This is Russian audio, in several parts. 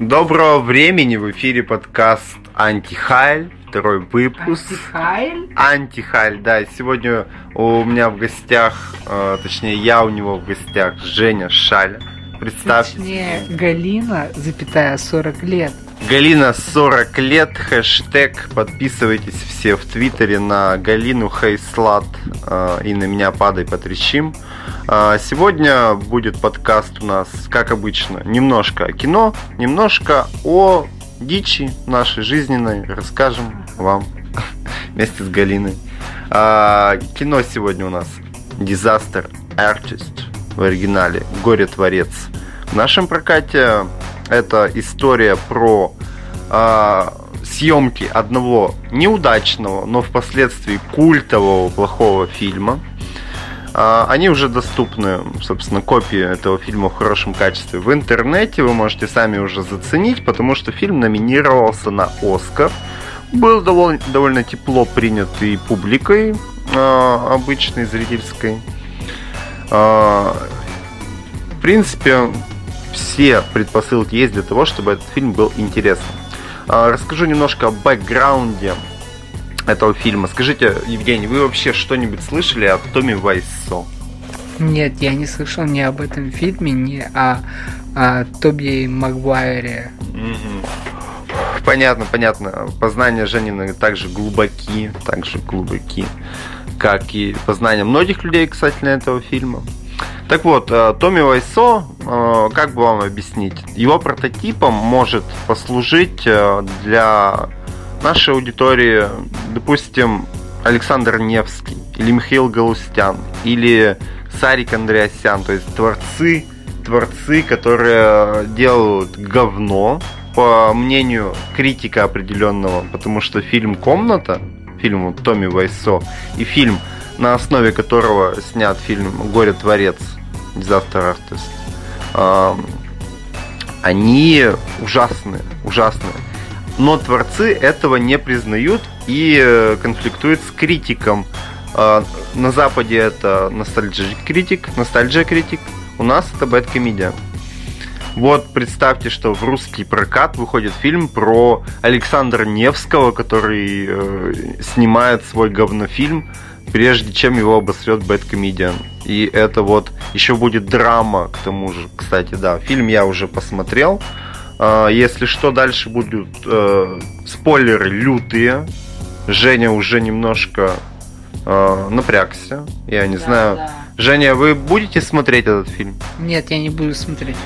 Доброго времени в эфире подкаст Антихайль, второй выпуск. Антихайль? Антихайль, да. Сегодня у меня в гостях, э, точнее я у него в гостях, Женя Шаля. Представьтесь. Точнее, Галина, запятая 40 лет. Галина 40 лет, хэштег, подписывайтесь все в Твиттере на Галину Хейслат э, и на меня падай потрещим. Э, сегодня будет подкаст у нас, как обычно, немножко о кино, немножко о дичи нашей жизненной расскажем вам вместе с Галиной. Э, кино сегодня у нас Disaster Artist в оригинале, Горе-творец. В нашем прокате это история про э, съемки одного неудачного, но впоследствии культового плохого фильма. Э, они уже доступны, собственно, копии этого фильма в хорошем качестве в интернете. Вы можете сами уже заценить, потому что фильм номинировался на Оскар. Был довольно, довольно тепло принят и публикой э, обычной зрительской. В принципе, все предпосылки есть для того, чтобы этот фильм был интересным. А, расскажу немножко о бэкграунде этого фильма. Скажите, Евгений, вы вообще что-нибудь слышали о Томе Вайсо? Нет, я не слышал ни об этом фильме, ни о, о Тоби Магуайре. Понятно, понятно. Познания Женины также глубоки, также глубоки, как и познания многих людей касательно этого фильма. Так вот, э, Томми Вайсо, э, как бы вам объяснить, его прототипом может послужить э, для нашей аудитории, допустим, Александр Невский или Михаил Галустян или Сарик Андреасян, то есть творцы, творцы, которые делают говно, по мнению критика определенного, потому что фильм «Комната», фильм Томми Вайсо и фильм на основе которого снят фильм «Горе-творец» Disaster Artist, они ужасные, ужасные. Но творцы этого не признают и э, конфликтуют с критиком. А, на Западе это ностальджи критик, ностальджия критик. У нас это бэт комедия. Вот представьте, что в русский прокат выходит фильм про Александра Невского, который э, снимает свой говнофильм прежде чем его обосрет Бэткомедиан. И это вот еще будет драма, к тому же, кстати, да. Фильм я уже посмотрел. А, если что, дальше будут э, спойлеры лютые. Женя уже немножко э, напрягся. Я не Да, знаю. да. Женя, вы будете смотреть этот фильм? Нет, я не буду смотреть.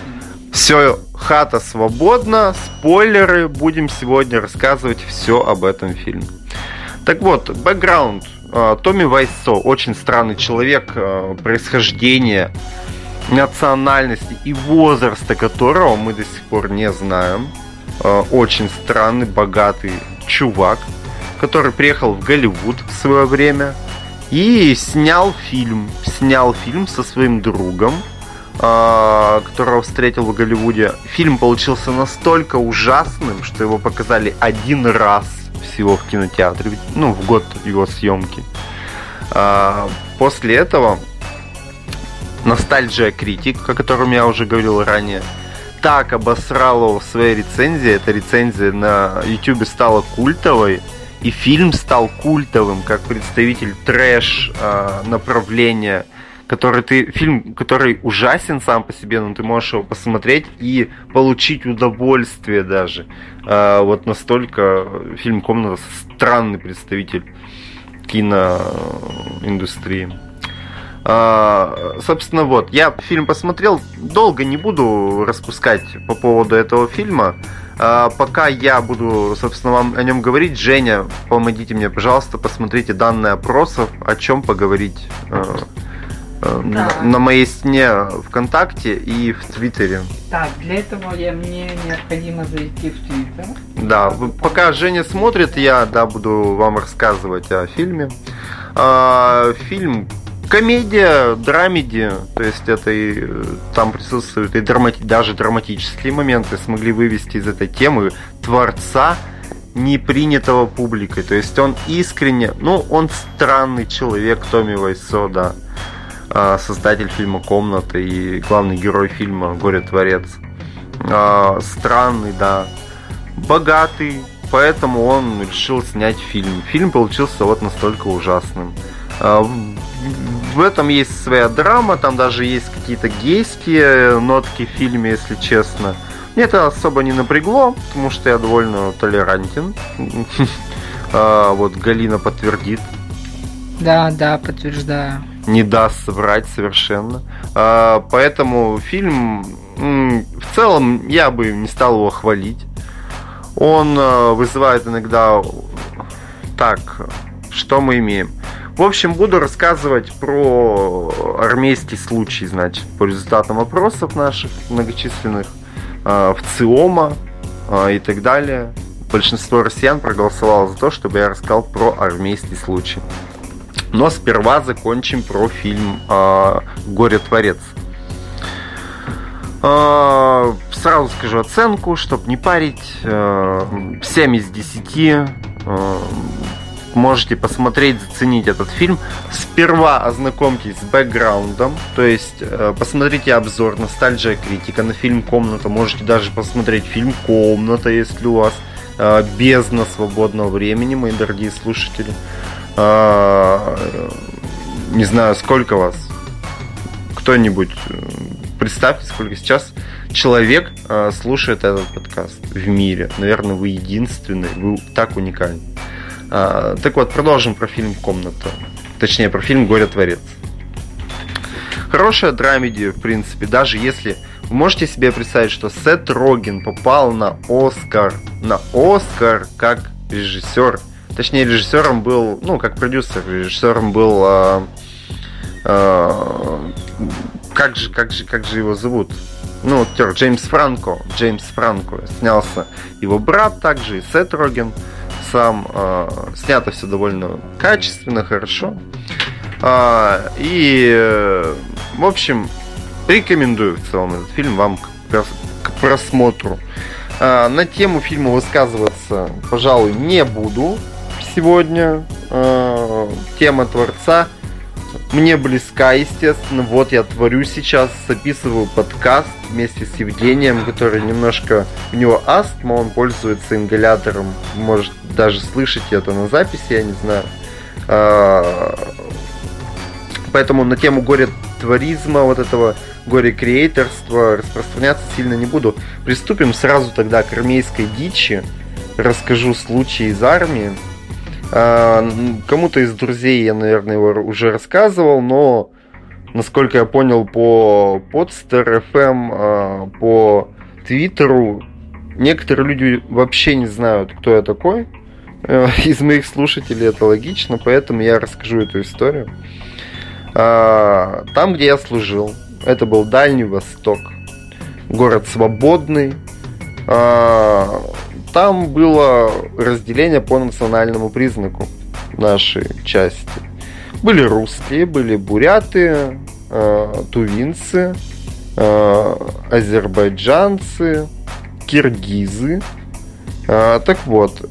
Все, хата свободна, спойлеры, будем сегодня рассказывать все об этом фильме. Так вот, бэкграунд. А, Томми Вайсо очень странный человек, а, происхождение, национальности и возраста которого мы до сих пор не знаем. А, Очень странный, богатый чувак, который приехал в Голливуд в свое время и снял фильм. Снял фильм со своим другом, которого встретил в Голливуде. Фильм получился настолько ужасным, что его показали один раз всего в кинотеатре, ну, в год его съемки. А, После этого Ностальджия Критик, о котором я уже говорил ранее, так обосрал его в своей рецензии. Эта рецензия на YouTube стала культовой. И фильм стал культовым, как представитель трэш а, который ты фильм, который ужасен сам по себе, но ты можешь его посмотреть и получить удовольствие даже. А, вот настолько фильм Комната странный представитель киноиндустрии. А, собственно, вот, я фильм посмотрел, долго не буду распускать по поводу этого фильма. А, пока я буду, собственно, вам о нем говорить, Женя, помогите мне, пожалуйста, посмотрите данные опросов, о чем поговорить э, э, на, моей стене ВКонтакте и в Твиттере. Так, для этого я, мне необходимо зайти в Твиттер. Да, пока Женя смотрит, я да, буду вам рассказывать о фильме. А, фильм комедия, драмеди, то есть это и э, там присутствуют и драмати- даже драматические моменты смогли вывести из этой темы творца не принятого публикой. То есть он искренне, ну, он странный человек, Томми Вайсо, да. А, создатель фильма «Комната» и главный герой фильма «Горе-творец». э, странный, да, богатый, поэтому он решил снять фильм. Фильм получился вот настолько ужасным. Э, в этом есть своя драма, там даже есть какие-то гейские нотки в фильме, если честно. Мне это особо не напрягло, потому что я довольно толерантен. А, вот Галина подтвердит. Да, да, подтверждаю. Не даст соврать совершенно. А, поэтому фильм в целом я бы не стал его хвалить. Он а, вызывает иногда так, что мы имеем. В общем, буду рассказывать про армейский случай, значит, по результатам опросов наших многочисленных в ЦИОМа и так далее. Большинство россиян проголосовало за то, чтобы я рассказал про армейский случай. Но сперва закончим про фильм «Горе-творец». Сразу скажу оценку, чтобы не парить. 7 из 10 можете посмотреть, заценить этот фильм. Сперва ознакомьтесь с бэкграундом, то есть посмотрите обзор «Ностальджия критика» на фильм «Комната». Можете даже посмотреть фильм «Комната», если у вас бездна свободного времени, мои дорогие слушатели. Э, не знаю, сколько вас? Кто-нибудь представьте, сколько сейчас человек э, слушает этот подкаст в мире. Наверное, вы единственный, вы так уникальны. А, так вот, продолжим про фильм «Комната». Точнее, про фильм «Горе-творец». Хорошая драмеди, в принципе, даже если... Вы можете себе представить, что Сет Роген попал на Оскар, на Оскар как режиссер. Точнее, режиссером был, ну, как продюсер, режиссером был... А, а, как же, как же, как же его зовут? Ну, актер Джеймс Франко. Джеймс Франко снялся. Его брат также, и Сет Роген сам. Э, снято все довольно качественно, хорошо. Э, и, в общем, рекомендую в целом этот фильм вам к, к просмотру. Э, на тему фильма высказываться, пожалуй, не буду сегодня. Э, тема творца мне близка, естественно. Вот я творю сейчас, записываю подкаст вместе с Евгением, который немножко... У него астма, он пользуется ингалятором. Может даже слышать это на записи, я не знаю. А, поэтому на тему горе-творизма, вот этого горе-креаторства распространяться сильно не буду. Приступим сразу тогда к армейской дичи. Расскажу случай из армии. А, кому-то из друзей я, наверное, его уже рассказывал, но насколько я понял по Podster FM, а, по Твиттеру, некоторые люди вообще не знают, кто я такой. Э, из моих слушателей это логично, поэтому я расскажу эту историю. А, там, где я служил, это был Дальний Восток, город свободный. Там было разделение по национальному признаку нашей части. Были русские, были буряты, э, тувинцы, э, азербайджанцы, киргизы. Э, так вот,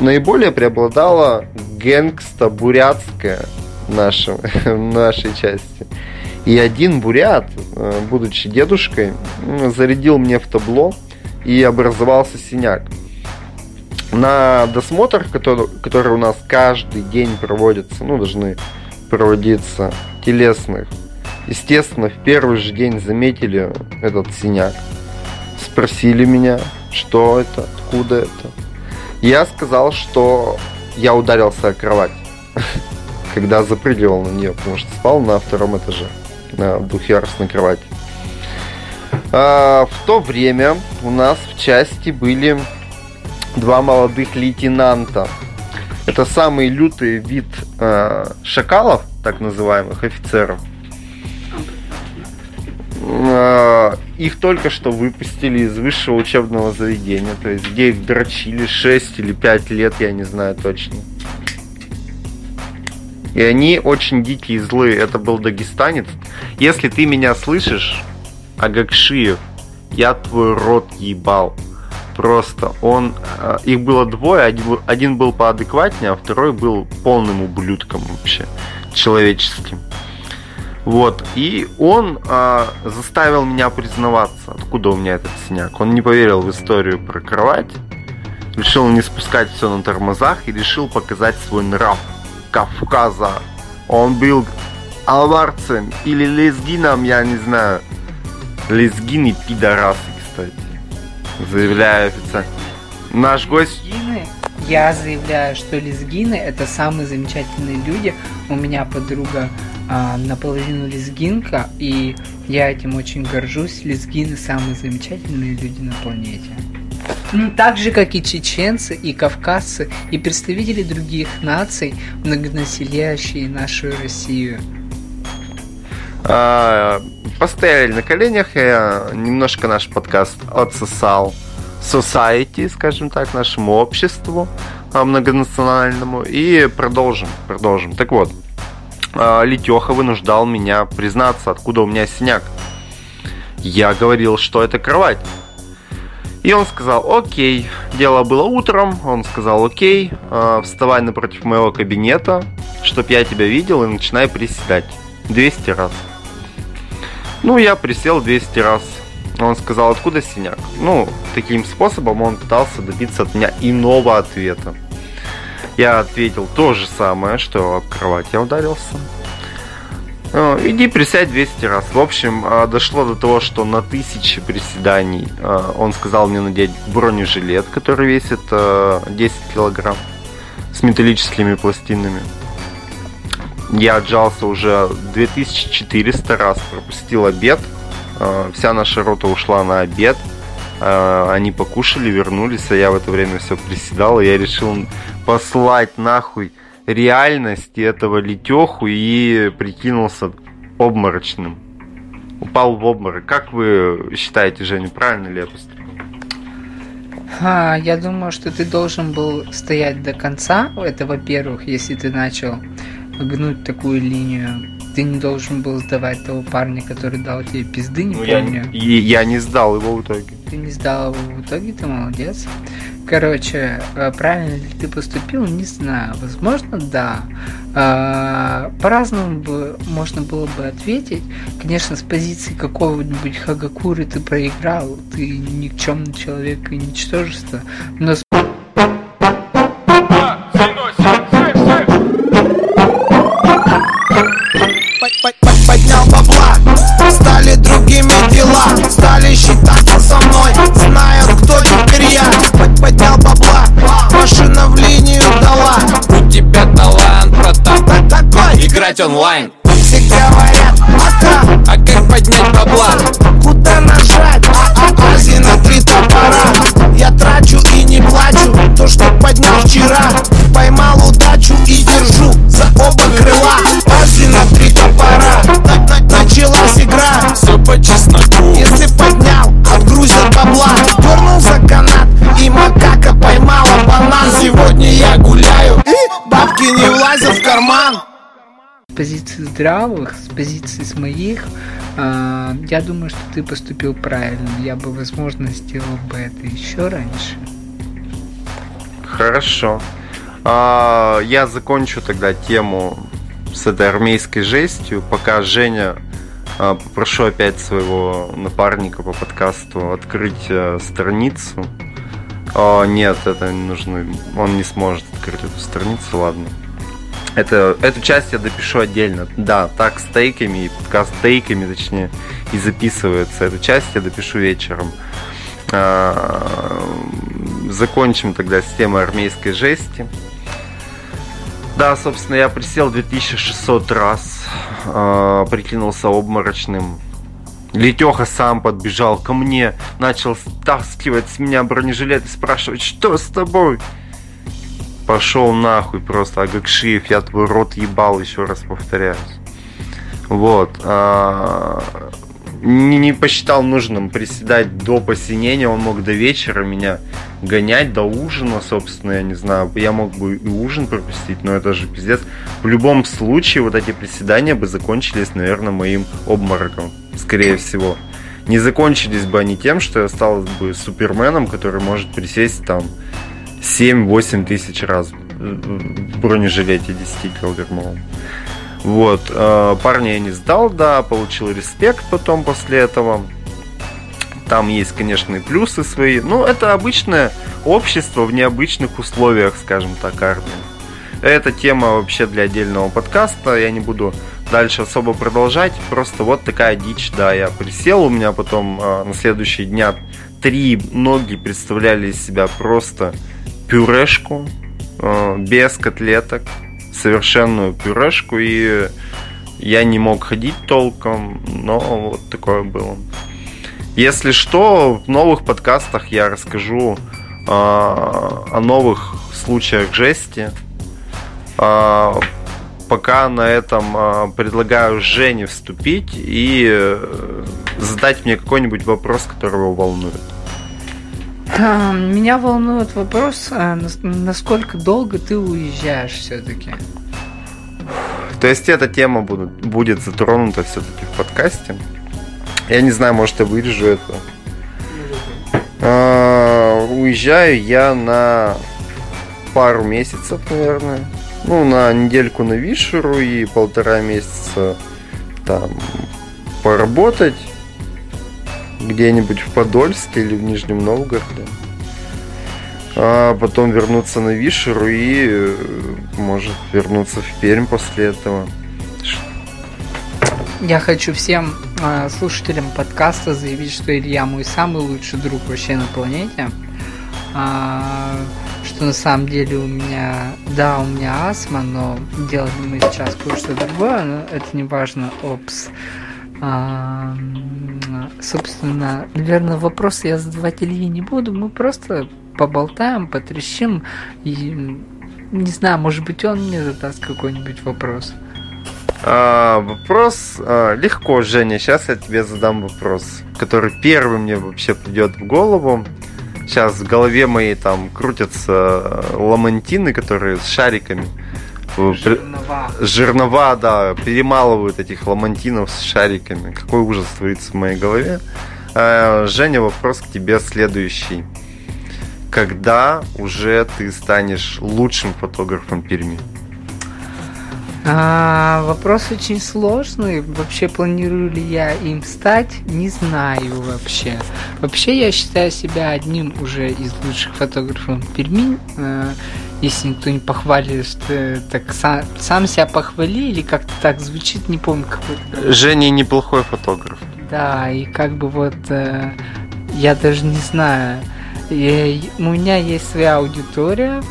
наиболее преобладала гэнгста бурятская в нашем, в нашей части. И один бурят, будучи дедушкой, зарядил мне в табло и образовался синяк. На досмотр, который, который у нас каждый день проводится, ну, должны проводиться телесных, естественно, в первый же день заметили этот синяк. Спросили меня, что это, откуда это. Я сказал, что я ударился о кровать, когда запрыгивал на нее, потому что спал на втором этаже, на двухъярусной кровати. А, в то время у нас в части были два молодых лейтенанта. Это самый лютый вид э, шакалов, так называемых офицеров. Э, их только что выпустили из высшего учебного заведения, то есть где их дрочили 6 или 5 лет, я не знаю точно. И они очень дикие и злые. Это был дагестанец. Если ты меня слышишь, Агакшиев, я твой рот ебал. Просто он... Э, их было двое, один, один был поадекватнее, а второй был полным ублюдком вообще, человеческим. Вот. И он а, заставил меня признаваться, откуда у меня этот синяк. Он не поверил в историю про кровать, решил не спускать все на тормозах и решил показать свой нрав Кавказа. Он был алварцем или лезгином, я не знаю. Лезгины пидорасы, кстати. Заявляю официально. Наш гость... Лезгины? Я заявляю, что лезгины это самые замечательные люди. У меня подруга а, наполовину лезгинка, и я этим очень горжусь. Лезгины самые замечательные люди на планете. Ну, так же, как и чеченцы, и кавказцы, и представители других наций, многонаселяющие нашу Россию. А, постояли на коленях, я немножко наш подкаст отсосал society, скажем так, нашему обществу а, многонациональному, и продолжим, продолжим. Так вот, а, Летеха вынуждал меня признаться, откуда у меня синяк. Я говорил, что это кровать. И он сказал, окей, дело было утром, он сказал, окей, э, вставай напротив моего кабинета, чтоб я тебя видел, и начинай приседать 200 раз. Ну, я присел 200 раз. Он сказал, откуда синяк? Ну, таким способом он пытался добиться от меня иного ответа. Я ответил то же самое, что об кровать я ударился. Э, иди присядь 200 раз. В общем, э, дошло до того, что на тысячи приседаний э, он сказал мне надеть бронежилет, который весит 10 килограмм с металлическими пластинами. Я отжался уже 2400 раз, пропустил обед. Вся наша рота ушла на обед. Они покушали, вернулись, а я в это время все приседал, и я решил послать нахуй реальности этого летеху и прикинулся обморочным. Упал в обморок. Как вы считаете, Женя, правильно ли я поступил? А, я думаю, что ты должен был стоять до конца. Это, во-первых, если ты начал гнуть такую линию, ты не должен был сдавать того парня, который дал тебе пизды, не ну, помню. Я, я не сдал его в итоге. Ты не сдал его в итоге, ты молодец. Короче, э, правильно ли ты поступил, не знаю. Возможно, да. А, по-разному бы можно было бы ответить. Конечно, с позиции какого-нибудь Хагакуры ты проиграл, ты никчемный человек и ничтожество. Но с Такой Играть с позиции здравых, с позиции с моих, э, я думаю, что ты поступил правильно. Я бы, возможно, сделал бы это еще раньше. Хорошо. А, я закончу тогда тему с этой армейской жестью, пока Женя а, попрошу опять своего напарника по подкасту открыть а, страницу. О, нет, это не нужно. Он не сможет открыть эту страницу, ладно. Это, эту часть я допишу отдельно. Да, так с тейками и подкаст тейками, точнее, и записывается. Эту часть я допишу вечером. А, закончим тогда с темой армейской жести. Да, собственно, я присел 2600 раз, э, прикинулся обморочным. Летеха сам подбежал ко мне, начал стаскивать с меня бронежилет и спрашивать, что с тобой? Пошел нахуй просто, Агакшиев, я твой рот ебал, еще раз повторяюсь. Вот. А, не, не посчитал нужным приседать до посинения, он мог до вечера меня гонять, до ужина, собственно, я не знаю, я мог бы и ужин пропустить, но это же пиздец. В любом случае, вот эти приседания бы закончились, наверное, моим обмороком, скорее всего. Не закончились бы они тем, что я стал бы суперменом, который может присесть там 7-8 тысяч раз в бронежилете 10 килограммовом. Вот, э, парня я не сдал, да, получил респект потом после этого. Там есть, конечно, и плюсы свои. Ну, это обычное общество в необычных условиях, скажем так, армии. Это тема вообще для отдельного подкаста. Я не буду дальше особо продолжать. Просто вот такая дичь, да, я присел, у меня потом э, на следующие дня три ноги представляли из себя просто пюрешку, э, без котлеток, совершенную пюрешку, и я не мог ходить толком, но вот такое было. Если что, в новых подкастах я расскажу э, о новых случаях жести. Э, пока на этом э, предлагаю Жене вступить и э, задать мне какой-нибудь вопрос, который его волнует. А, Меня волнует вопрос, а, нас- насколько долго ты уезжаешь все-таки? То есть эта тема будет, будет затронута все-таки в подкасте. Я не знаю, может я вырежу это. А, уезжаю я на пару месяцев, наверное. Ну, на недельку на Вишеру и полтора месяца там поработать где-нибудь в Подольске или в Нижнем Новгороде. А потом вернуться на Вишеру и, э, может, вернуться в Пермь после этого. Я хочу всем а, слушателям подкаста заявить, что Илья мой самый лучший друг вообще на планете. А, что на самом деле у меня, да, у меня астма, но делаем мы сейчас кое-что другое, но это не важно, опс. А, собственно, наверное, вопросы я задавать Илье не буду, мы просто поболтаем, потрещим, и не знаю, может быть, он мне задаст какой-нибудь вопрос. А, вопрос а, легко, Женя. Сейчас я тебе задам вопрос, который первый мне вообще придет в голову. Сейчас в голове моей там крутятся э, ламантины, которые с шариками. При- Жернова. Жернова, да, перемалывают этих ламантинов с шариками. Какой ужас творится в моей голове. А, Женя, вопрос к тебе следующий. Когда уже ты станешь лучшим фотографом Перми? А, вопрос очень сложный. Вообще, планирую ли я им стать, не знаю вообще. Вообще, я считаю себя одним уже из лучших фотографов Перми. Э, Если никто не похвалит, что э, так сам, сам себя похвали или как-то так звучит, не помню какой-то. Женя неплохой фотограф. Да, и как бы вот э, я даже не знаю. Э, у меня есть своя аудитория,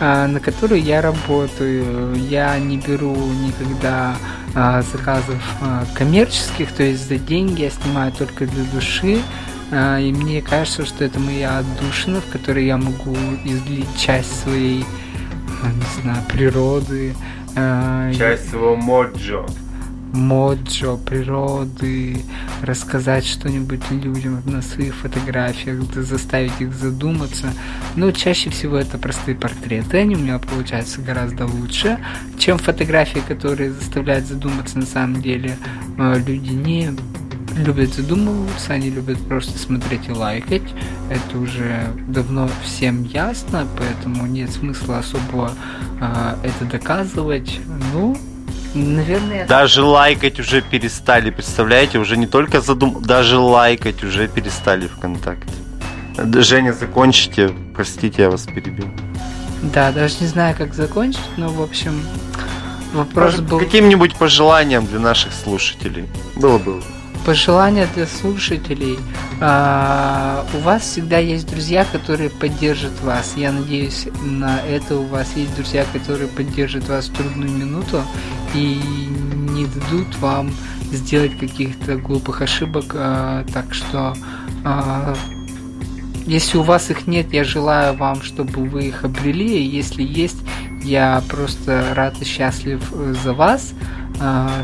а, на которую я работаю. Я не беру никогда а, заказов а, коммерческих, то есть за деньги я снимаю только для души. А, И мне кажется, что это моя отдушина, в которой я могу излить часть своей, не знаю, природы. а, своего моджо. моджо, природы, рассказать что-нибудь людям на своих фотографиях, заставить их задуматься. Но чаще всего это простые портреты, они у меня получаются гораздо лучше, чем фотографии, которые заставляют задуматься на самом деле. Э, Люди не любят задумываться, они любят просто смотреть и лайкать. Это уже давно всем ясно, поэтому нет смысла особо э, это доказывать. Ну, наверное, Даже лайкать уже перестали, представляете? Уже не только задум... Даже лайкать уже перестали ВКонтакте. Женя, закончите. Простите, я вас перебил. Да, даже не знаю, как закончить, но, в общем, вопрос был... Каким-нибудь пожеланием для наших слушателей. Было бы. Пожелание для слушателей. А, у вас всегда есть друзья, которые поддержат вас. Я надеюсь, на это у вас есть друзья, которые поддержат вас в трудную минуту и не дадут вам сделать каких-то глупых ошибок. А, так что, а, если у вас их нет, я желаю вам, чтобы вы их обрели. Если есть, я просто рад и счастлив за вас,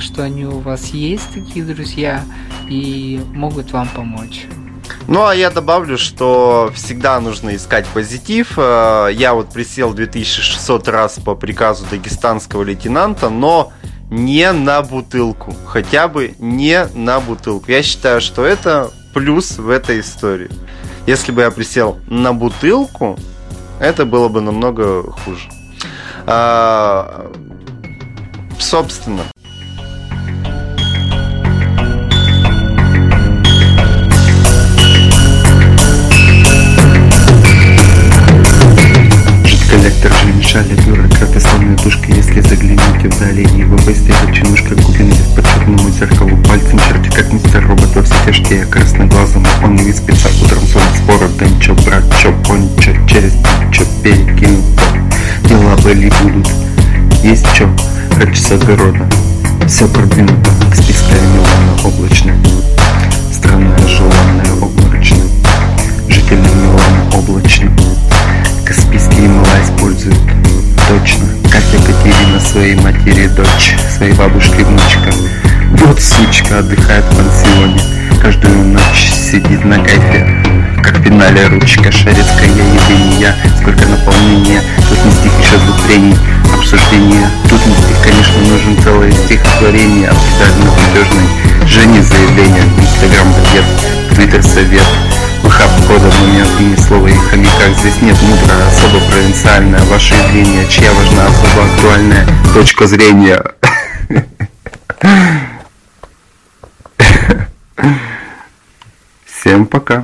что они у вас есть, такие друзья, и могут вам помочь. Ну, а я добавлю, что всегда нужно искать позитив. Э, Я вот присел 2600 раз по приказу дагестанского лейтенанта, но не на бутылку. Хотя бы не на бутылку. Я считаю, что это плюс в этой истории. Если бы я присел на бутылку, это было бы намного хуже. А, собственно, Высоки вдали и его быстрее чинушка купленный по черному зеркалу. Пальцем черти, как мистер робот во все тяжкие Красноглазому он не спеца Утром сон спора, чё, брат, чё, пончо Через чё, перекинут. Дела были будут Есть чё, раньше с огорода Все продвинуто, к списками Милана облачная своей матери дочь Своей бабушке внучка Вот сучка отдыхает в пансионе. Каждую ночь сидит на кайфе. Как в финале ручка шарецкая явление Сколько наполнения. Тут не стих еще двухрений Обсуждение Тут не стих, конечно, нужен целое стихотворение Обсуждательно надежной Жене заявление Инстаграм привет Твиттер совет Лохап кода момент имя слова и хомяках Здесь нет мудро, особо провинциальное. Ваше явление, чья важна особо актуальная точка зрения. Всем пока.